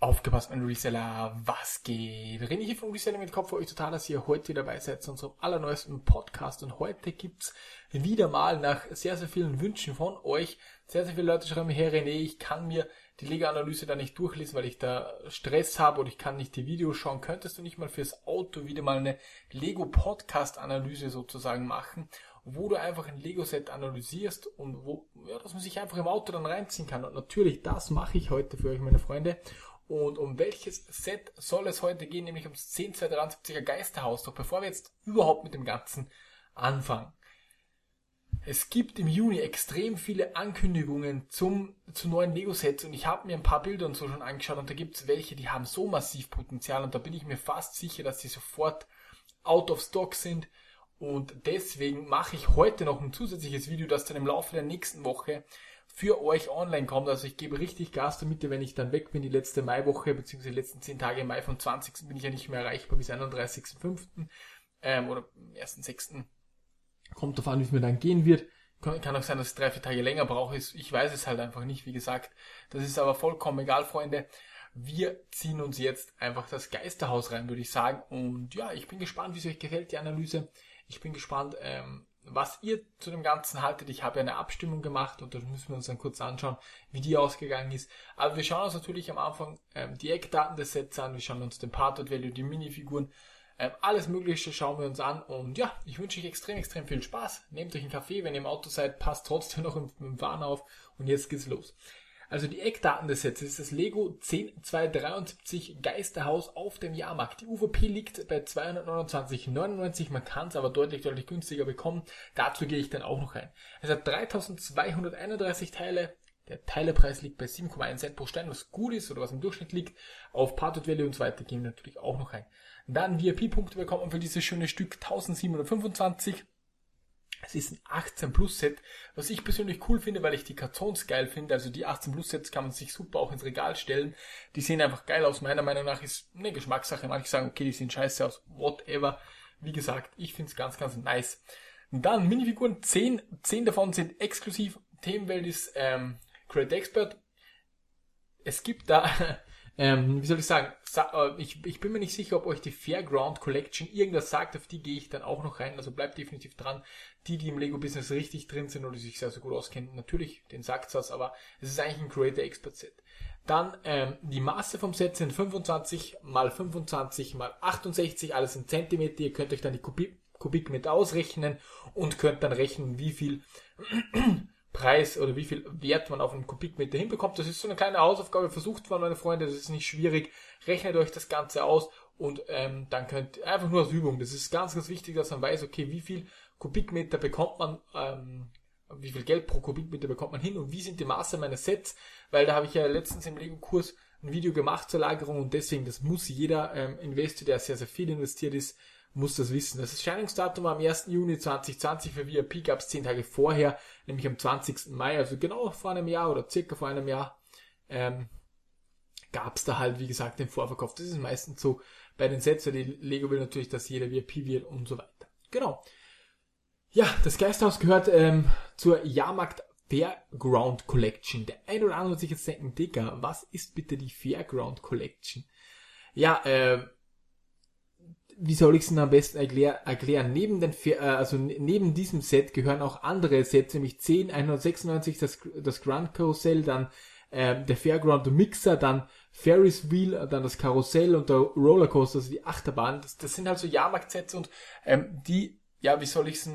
Aufgepasst, mein Reseller, was geht? René hier vom Reseller mit Kopf für euch total, dass ihr heute dabei seid zu unserem allerneuesten Podcast. Und heute gibt's wieder mal nach sehr, sehr vielen Wünschen von euch. Sehr, sehr viele Leute schreiben mir her, René, ich kann mir die Lego-Analyse da nicht durchlesen, weil ich da Stress habe oder ich kann nicht die Videos schauen. Könntest du nicht mal fürs Auto wieder mal eine Lego-Podcast-Analyse sozusagen machen? wo du einfach ein Lego-Set analysierst und wo, ja, dass man sich einfach im Auto dann reinziehen kann. Und natürlich, das mache ich heute für euch, meine Freunde. Und um welches Set soll es heute gehen? Nämlich ums 10273er Geisterhaus. Doch bevor wir jetzt überhaupt mit dem Ganzen anfangen. Es gibt im Juni extrem viele Ankündigungen zum, zu neuen Lego-Sets und ich habe mir ein paar Bilder und so schon angeschaut und da gibt es welche, die haben so massiv Potenzial und da bin ich mir fast sicher, dass sie sofort out of stock sind und deswegen mache ich heute noch ein zusätzliches Video, das dann im Laufe der nächsten Woche für euch online kommt. Also ich gebe richtig Gas damit, wenn ich dann weg bin, die letzte Maiwoche, beziehungsweise die letzten 10 Tage im Mai vom 20. bin ich ja nicht mehr erreichbar bis 31.05. Ähm, oder 1.06. Kommt davon, wie es mir dann gehen wird. Kann auch sein, dass ich drei, vier Tage länger brauche. Ich weiß es halt einfach nicht, wie gesagt. Das ist aber vollkommen egal, Freunde. Wir ziehen uns jetzt einfach das Geisterhaus rein, würde ich sagen. Und ja, ich bin gespannt, wie es euch gefällt, die Analyse. Ich bin gespannt, ähm, was ihr zu dem Ganzen haltet. Ich habe ja eine Abstimmung gemacht und da müssen wir uns dann kurz anschauen, wie die ausgegangen ist. Aber wir schauen uns natürlich am Anfang ähm, die Eckdaten des Sets an, wir schauen uns den Part Value, die Minifiguren, ähm, alles Mögliche schauen wir uns an und ja, ich wünsche euch extrem, extrem viel Spaß. Nehmt euch einen Kaffee, wenn ihr im Auto seid, passt trotzdem noch im, im Warn auf und jetzt geht's los. Also die Eckdaten des Sets ist das Lego 10273 Geisterhaus auf dem Jahrmarkt. Die UVP liegt bei 229,99. Man kann es aber deutlich, deutlich günstiger bekommen. Dazu gehe ich dann auch noch ein. Es hat 3231 Teile. Der Teilepreis liegt bei 7,1 Cent pro Stein, was gut ist oder was im Durchschnitt liegt. Auf Part Value und so weiter gehen wir natürlich auch noch ein. Dann VIP-Punkte bekommt man für dieses schöne Stück 1725. Es ist ein 18 Plus Set, was ich persönlich cool finde, weil ich die Kartons geil finde. Also die 18 Plus Sets kann man sich super auch ins Regal stellen. Die sehen einfach geil aus. Meiner Meinung nach ist eine Geschmackssache. Manche sagen, okay, die sehen scheiße aus. Whatever. Wie gesagt, ich finde es ganz, ganz nice. Dann Minifiguren. 10, 10 davon sind exklusiv. Themenwelt ist ähm, Create Expert. Es gibt da ähm, wie soll ich sagen, sa äh, ich, ich bin mir nicht sicher, ob euch die Fairground Collection irgendwas sagt, auf die gehe ich dann auch noch rein, also bleibt definitiv dran. Die, die im Lego-Business richtig drin sind oder sich sehr, sehr gut auskennen, natürlich, den sagt was, aber es ist eigentlich ein Creator Expert Set. Dann ähm, die Maße vom Set sind 25 mal 25 mal 68, alles in Zentimeter. Ihr könnt euch dann die Kubik, Kubikmeter ausrechnen und könnt dann rechnen, wie viel Preis oder wie viel Wert man auf einen Kubikmeter hinbekommt. Das ist so eine kleine Hausaufgabe, versucht man, meine Freunde, das ist nicht schwierig. Rechnet euch das Ganze aus und ähm, dann könnt einfach nur als Übung. Das ist ganz, ganz wichtig, dass man weiß, okay, wie viel Kubikmeter bekommt man, ähm, wie viel Geld pro Kubikmeter bekommt man hin und wie sind die Maße meines Sets, weil da habe ich ja letztens im Lego-Kurs ein Video gemacht zur Lagerung und deswegen, das muss jeder ähm, Investor, der sehr, sehr viel investiert ist, muss das wissen. Das Erscheinungsdatum war am 1. Juni 2020 für VIP gab es 10 Tage vorher, nämlich am 20. Mai, also genau vor einem Jahr oder circa vor einem Jahr, ähm, gab es da halt, wie gesagt, den Vorverkauf. Das ist meistens so bei den Sets, weil die Lego will natürlich, dass jeder VIP wird und so weiter. Genau. Ja, das Geisthaus gehört ähm, zur Jahrmarkt Fairground Collection. Der ein oder andere wird sich jetzt denken, Digga, was ist bitte die Fairground Collection? Ja, äh, wie soll ich es denn am besten erklär, erklären? Neben den, äh, also neben diesem Set gehören auch andere Sets, nämlich 10, 196, das, das Grand Carousel, dann äh, der Fairground Mixer, dann Ferris Wheel, dann das Karussell und der Rollercoaster, also die Achterbahn. Das, das sind halt so Jahrmarktsets und ähm, die, ja, wie soll ich es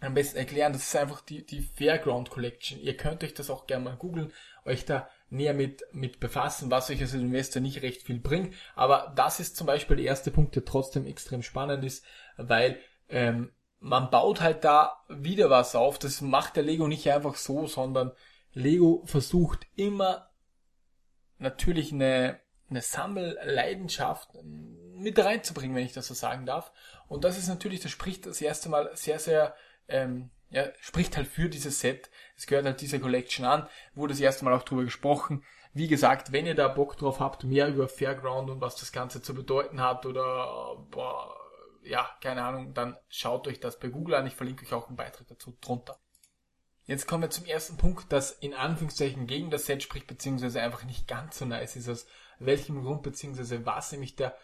am besten erklären? Das ist einfach die, die Fairground Collection. Ihr könnt euch das auch gerne mal googeln, euch da näher mit, mit befassen, was euch als Investor nicht recht viel bringt. Aber das ist zum Beispiel der erste Punkt, der trotzdem extrem spannend ist, weil ähm, man baut halt da wieder was auf. Das macht der Lego nicht einfach so, sondern Lego versucht immer natürlich eine, eine Sammelleidenschaft mit reinzubringen, wenn ich das so sagen darf. Und das ist natürlich, das spricht das erste Mal sehr, sehr ähm, ja, spricht halt für dieses Set. Es gehört halt dieser Collection an. Wurde das erste Mal auch drüber gesprochen. Wie gesagt, wenn ihr da Bock drauf habt, mehr über Fairground und was das Ganze zu bedeuten hat oder boah, ja, keine Ahnung, dann schaut euch das bei Google an. Ich verlinke euch auch einen Beitrag dazu drunter. Jetzt kommen wir zum ersten Punkt, das in Anführungszeichen gegen das Set spricht, beziehungsweise einfach nicht ganz so nice ist, aus welchem Grund, beziehungsweise was, nämlich der,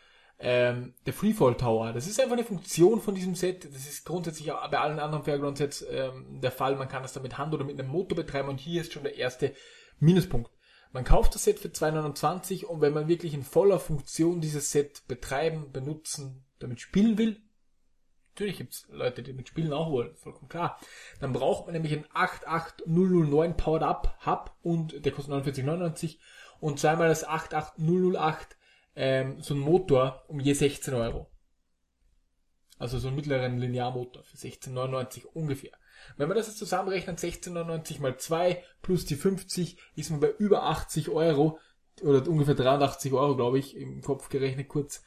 ähm, der Freefall Tower. Das ist einfach eine Funktion von diesem Set. Das ist grundsätzlich auch bei allen anderen Fairground Sets ähm, der Fall. Man kann das dann mit Hand oder mit einem Motor betreiben und hier ist schon der erste Minuspunkt. Man kauft das Set für 2,29 und wenn man wirklich in voller Funktion dieses Set betreiben, benutzen, damit spielen will, Natürlich gibt's Leute, die mit Spielen auch wollen, vollkommen klar. Dann braucht man nämlich einen 88009 Powered Up Hub und der kostet 49,99 und zweimal das 88008 ähm, so ein Motor um je 16 Euro. Also so einen mittleren Linearmotor für 16,99 ungefähr. Wenn man das jetzt zusammenrechnet, 16,99 mal 2 plus die 50, ist man bei über 80 Euro oder ungefähr 83 Euro, glaube ich, im Kopf gerechnet kurz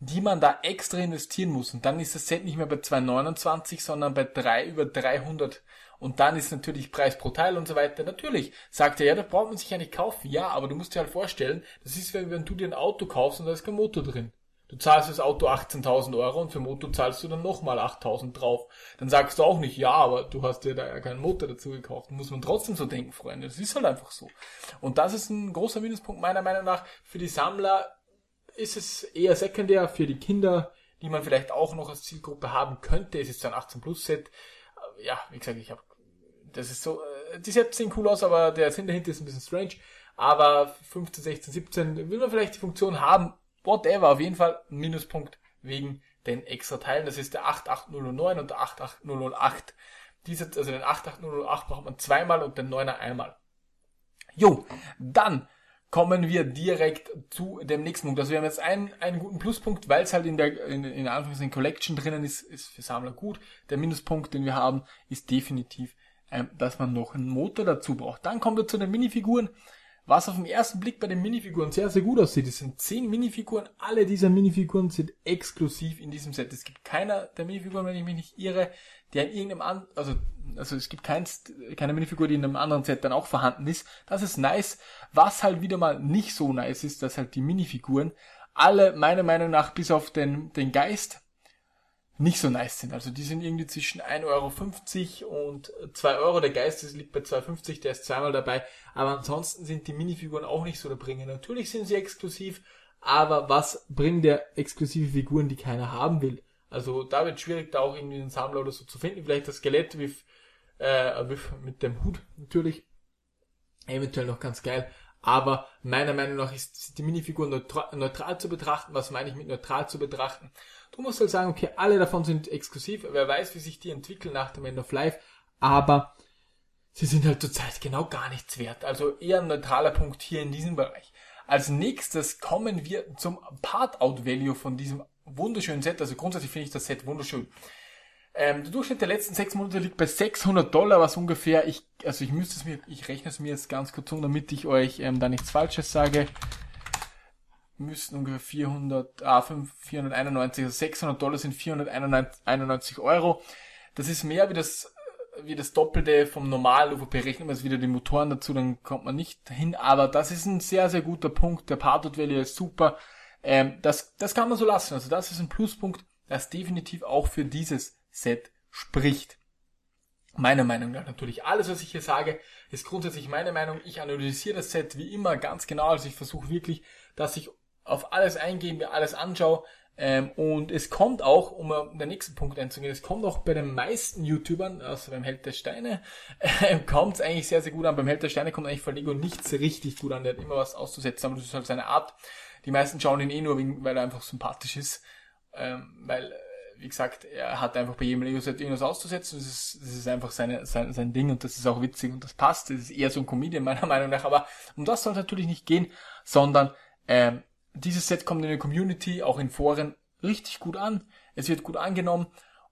die man da extra investieren muss. Und dann ist das Set nicht mehr bei 2,29, sondern bei 3 über 300. Und dann ist natürlich Preis pro Teil und so weiter. Natürlich sagt er, ja, da braucht man sich ja nicht kaufen. Ja, aber du musst dir halt vorstellen, das ist, wenn, du dir ein Auto kaufst und da ist kein Motor drin. Du zahlst das Auto 18.000 Euro und für Motor zahlst du dann nochmal 8.000 drauf. Dann sagst du auch nicht, ja, aber du hast dir da ja keinen Motor dazu gekauft. Muss man trotzdem so denken, Freunde. Das ist halt einfach so. Und das ist ein großer Minuspunkt meiner Meinung nach für die Sammler ist es eher sekundär für die Kinder, die man vielleicht auch noch als Zielgruppe haben könnte. Es ist ein 18 Plus Set. Äh, ja, wie gesagt, ich habe, das ist so, äh, die Sets sehen cool aus, aber der Sinn dahinter ist ein bisschen strange. Aber 15, 16, 17 will man vielleicht die Funktion haben. Whatever, auf jeden Fall Minuspunkt wegen den extra Teilen. Das ist der 88009 und der 88008. Diese, also den 88008 braucht man zweimal und den 9er einmal. Jo, dann kommen wir direkt zu dem nächsten Punkt. Also wir haben jetzt einen, einen guten Pluspunkt, weil es halt in der in, in Anführungszeichen Collection drinnen ist, ist für Sammler gut. Der Minuspunkt, den wir haben, ist definitiv, ähm, dass man noch einen Motor dazu braucht. Dann kommen wir zu den Minifiguren. Was auf den ersten Blick bei den Minifiguren sehr, sehr gut aussieht, es sind zehn Minifiguren. Alle dieser Minifiguren sind exklusiv in diesem Set. Es gibt keiner der Minifiguren, wenn ich mich nicht irre, der in irgendeinem an, also, also es gibt keins, keine Minifigur, die in einem anderen Set dann auch vorhanden ist. Das ist nice. Was halt wieder mal nicht so nice ist, dass halt die Minifiguren alle meiner Meinung nach bis auf den, den Geist nicht so nice sind. Also die sind irgendwie zwischen 1,50 Euro und 2 Euro. Der Geist das liegt bei 2,50, der ist zweimal dabei. Aber ansonsten sind die Minifiguren auch nicht so der Bringer. Natürlich sind sie exklusiv, aber was bringen der exklusive Figuren, die keiner haben will? Also da wird schwierig, da auch irgendwie einen Sammler oder so zu finden. Vielleicht das Skelett with, äh, mit dem Hut natürlich. Eventuell noch ganz geil. Aber meiner Meinung nach ist die Minifigur neutral, neutral zu betrachten. Was meine ich mit neutral zu betrachten? Du musst halt sagen, okay, alle davon sind exklusiv. Wer weiß, wie sich die entwickeln nach dem End of Life. Aber sie sind halt zurzeit genau gar nichts wert. Also eher ein neutraler Punkt hier in diesem Bereich. Als nächstes kommen wir zum Part-Out-Value von diesem wunderschönen Set. Also grundsätzlich finde ich das Set wunderschön. Ähm, der Durchschnitt der letzten sechs Monate liegt bei 600 Dollar, was ungefähr, ich, also ich müsste es mir, ich rechne es mir jetzt ganz kurz um, damit ich euch ähm, da nichts Falsches sage. Müssten ungefähr 400, ah, 5, 491, also 600 Dollar sind 491 Euro. Das ist mehr wie das, wie das Doppelte vom normalen UVP. Rechnen wir jetzt wieder die Motoren dazu, dann kommt man nicht hin. Aber das ist ein sehr, sehr guter Punkt. Der Partout Value ist super. Ähm, das, das kann man so lassen. Also das ist ein Pluspunkt, das definitiv auch für dieses Set spricht. Meiner Meinung nach natürlich. Alles, was ich hier sage, ist grundsätzlich meine Meinung. Ich analysiere das Set wie immer ganz genau. Also ich versuche wirklich, dass ich auf alles eingehe, mir alles anschaue. Ähm, und es kommt auch, um den nächsten Punkt einzugehen, es kommt auch bei den meisten YouTubern, also beim Held der Steine, äh, kommt es eigentlich sehr, sehr gut an. Beim Held der Steine kommt eigentlich von Lego nichts richtig gut an. Der hat immer was auszusetzen, aber das ist halt seine Art. Die meisten schauen ihn eh nur, weil er einfach sympathisch ist. Ähm, weil wie gesagt, er hat einfach bei jedem Lego-Set irgendwas auszusetzen. Das ist, das ist einfach seine, sein, sein Ding und das ist auch witzig und das passt. Das ist eher so ein Comedian meiner Meinung nach. Aber um das soll es natürlich nicht gehen, sondern ähm, dieses Set kommt in der Community, auch in Foren, richtig gut an. Es wird gut angenommen.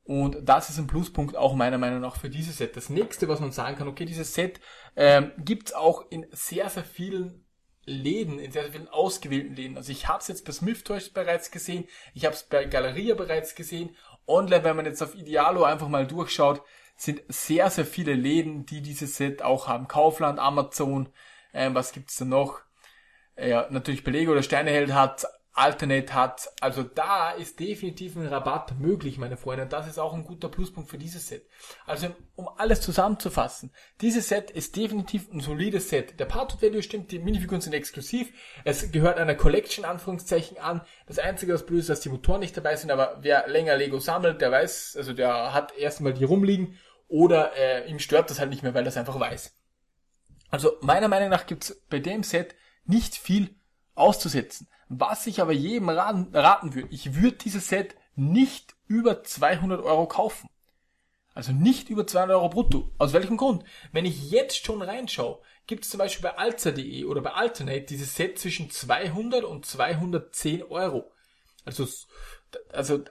Und das ist ein Pluspunkt auch meiner Meinung nach für dieses Set. Das nächste, was man sagen kann, okay, dieses Set ähm, gibt auch in sehr, sehr vielen Läden, in sehr, sehr vielen ausgewählten Läden. Also ich habe es jetzt bei Smith Toys bereits gesehen, ich habe es bei Galeria bereits gesehen. Online, wenn man jetzt auf Idealo einfach mal durchschaut, sind sehr, sehr viele Läden, die dieses Set auch haben. Kaufland, Amazon, ähm, was gibt's da noch? Ja, natürlich Belego oder Steineheld hat Alternate hat. Also da ist definitiv ein Rabatt möglich, meine Freunde. Und das ist auch ein guter Pluspunkt für dieses Set. Also um alles zusammenzufassen, dieses Set ist definitiv ein solides Set. Der Part Value stimmt, die Minifiguren sind exklusiv. Es gehört einer Collection Anführungszeichen an. Das einzige, was blöd ist, dass die Motoren nicht dabei sind, aber wer länger Lego sammelt, der weiß, also der hat erstmal die rumliegen oder äh, ihm stört das halt nicht mehr, weil er es einfach weiß. Also meiner Meinung nach gibt's bei dem Set nicht viel auszusetzen. Was ich aber jedem raten, würde, ich würde dieses Set nicht über 200 Euro kaufen. Also nicht über 200 Euro brutto. Aus welchem Grund? Wenn ich jetzt schon reinschaue, gibt es zum Beispiel bei alza.de oder bei Alternate dieses Set zwischen 200 und 210 Euro. Also, also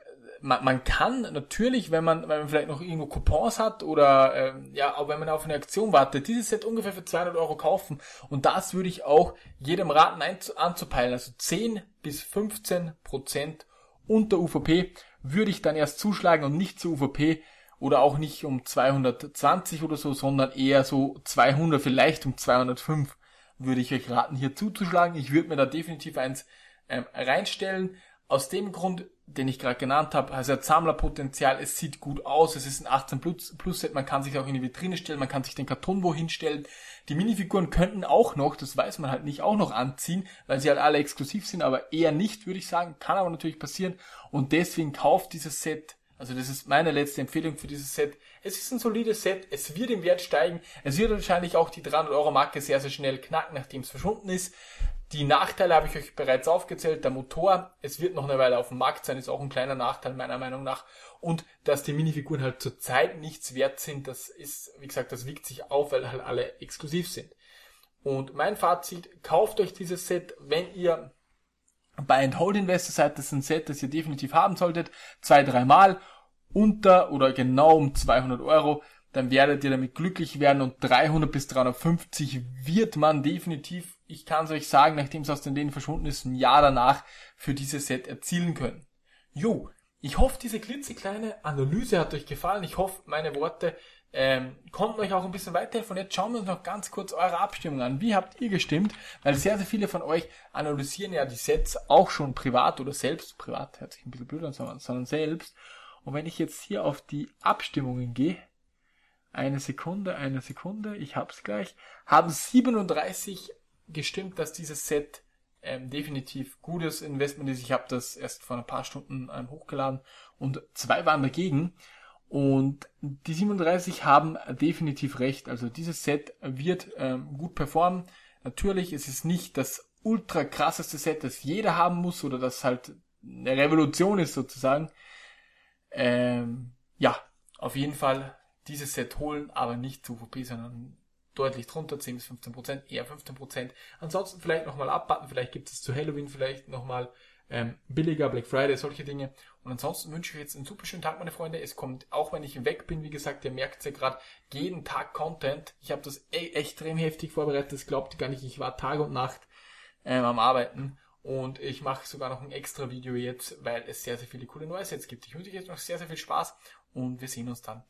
man, man kann natürlich, wenn man, wenn man vielleicht noch irgendwo Coupons hat oder ähm, ja, auch wenn man auf eine Aktion wartet, dieses Set ungefähr für 200 Euro kaufen und das würde ich auch jedem raten anzupeilen. Also 10 bis 15 Prozent unter UVP würde ich dann erst zuschlagen und nicht zu UVP oder auch nicht um 220 oder so, sondern eher so 200, vielleicht um 205 würde ich euch raten, hier zuzuschlagen. Ich würde mir da definitiv eins ähm, reinstellen. Aus dem Grund den ich gerade genannt habe, also hat Sammlerpotenzial, es sieht gut aus, es ist ein 18 Plus, Plus Set, man kann sich auch in die Vitrine stellen, man kann sich den Karton wo hinstellen. Die Minifiguren könnten auch noch, das weiß man halt nicht, auch noch anziehen, weil sie halt alle exklusiv sind, aber eher nicht, würde ich sagen, kann aber natürlich passieren und deswegen kauft dieses Set, also das ist meine letzte Empfehlung für dieses Set. Es ist ein solides Set, es wird im Wert steigen, es wird wahrscheinlich auch die 300 Euro Marke sehr, sehr schnell knacken, nachdem es verschwunden ist. Die Nachteile habe ich euch bereits aufgezählt. Der Motor, es wird noch eine Weile auf dem Markt sein, ist auch ein kleiner Nachteil meiner Meinung nach. Und dass die Minifiguren halt zurzeit nichts wert sind, das ist, wie gesagt, das wiegt sich auf, weil halt alle exklusiv sind. Und mein Fazit, kauft euch dieses Set, wenn ihr bei and Hold Investor seid, das ist ein Set, das ihr definitiv haben solltet, zwei, dreimal unter oder genau um 200 Euro dann werdet ihr damit glücklich werden und 300 bis 350 wird man definitiv, ich kann es euch sagen, nachdem es aus den Läden verschwunden ist, ein Jahr danach für dieses Set erzielen können. Jo, ich hoffe, diese klitzekleine Analyse hat euch gefallen. Ich hoffe, meine Worte ähm, konnten euch auch ein bisschen weiterhelfen. Und jetzt schauen wir uns noch ganz kurz eure Abstimmung an. Wie habt ihr gestimmt? Weil sehr, sehr viele von euch analysieren ja die Sets auch schon privat oder selbst, privat hört sich ein bisschen blöd an, sondern, sondern selbst. Und wenn ich jetzt hier auf die Abstimmungen gehe, eine Sekunde, eine Sekunde, ich hab's gleich. Haben 37 gestimmt, dass dieses Set ähm, definitiv gutes Investment ist. Ich habe das erst vor ein paar Stunden ähm, hochgeladen und zwei waren dagegen. Und die 37 haben definitiv recht. Also dieses Set wird ähm, gut performen. Natürlich ist es nicht das ultra krasseste Set, das jeder haben muss oder das halt eine Revolution ist sozusagen. Ähm, ja, auf jeden Fall dieses Set holen, aber nicht zu VP, sondern deutlich drunter, 10 bis 15 Prozent, eher 15 Prozent. Ansonsten vielleicht nochmal abwarten, vielleicht gibt es zu Halloween vielleicht nochmal ähm, billiger, Black Friday, solche Dinge. Und ansonsten wünsche ich euch jetzt einen super schönen Tag, meine Freunde. Es kommt, auch wenn ich weg bin, wie gesagt, ihr merkt ja gerade, jeden Tag Content. Ich habe das e extrem heftig vorbereitet, das glaubt ihr gar nicht. Ich war Tag und Nacht ähm, am Arbeiten. Und ich mache sogar noch ein extra Video jetzt, weil es sehr, sehr viele coole neue Sets gibt. Ich wünsche euch jetzt noch sehr, sehr viel Spaß und wir sehen uns dann.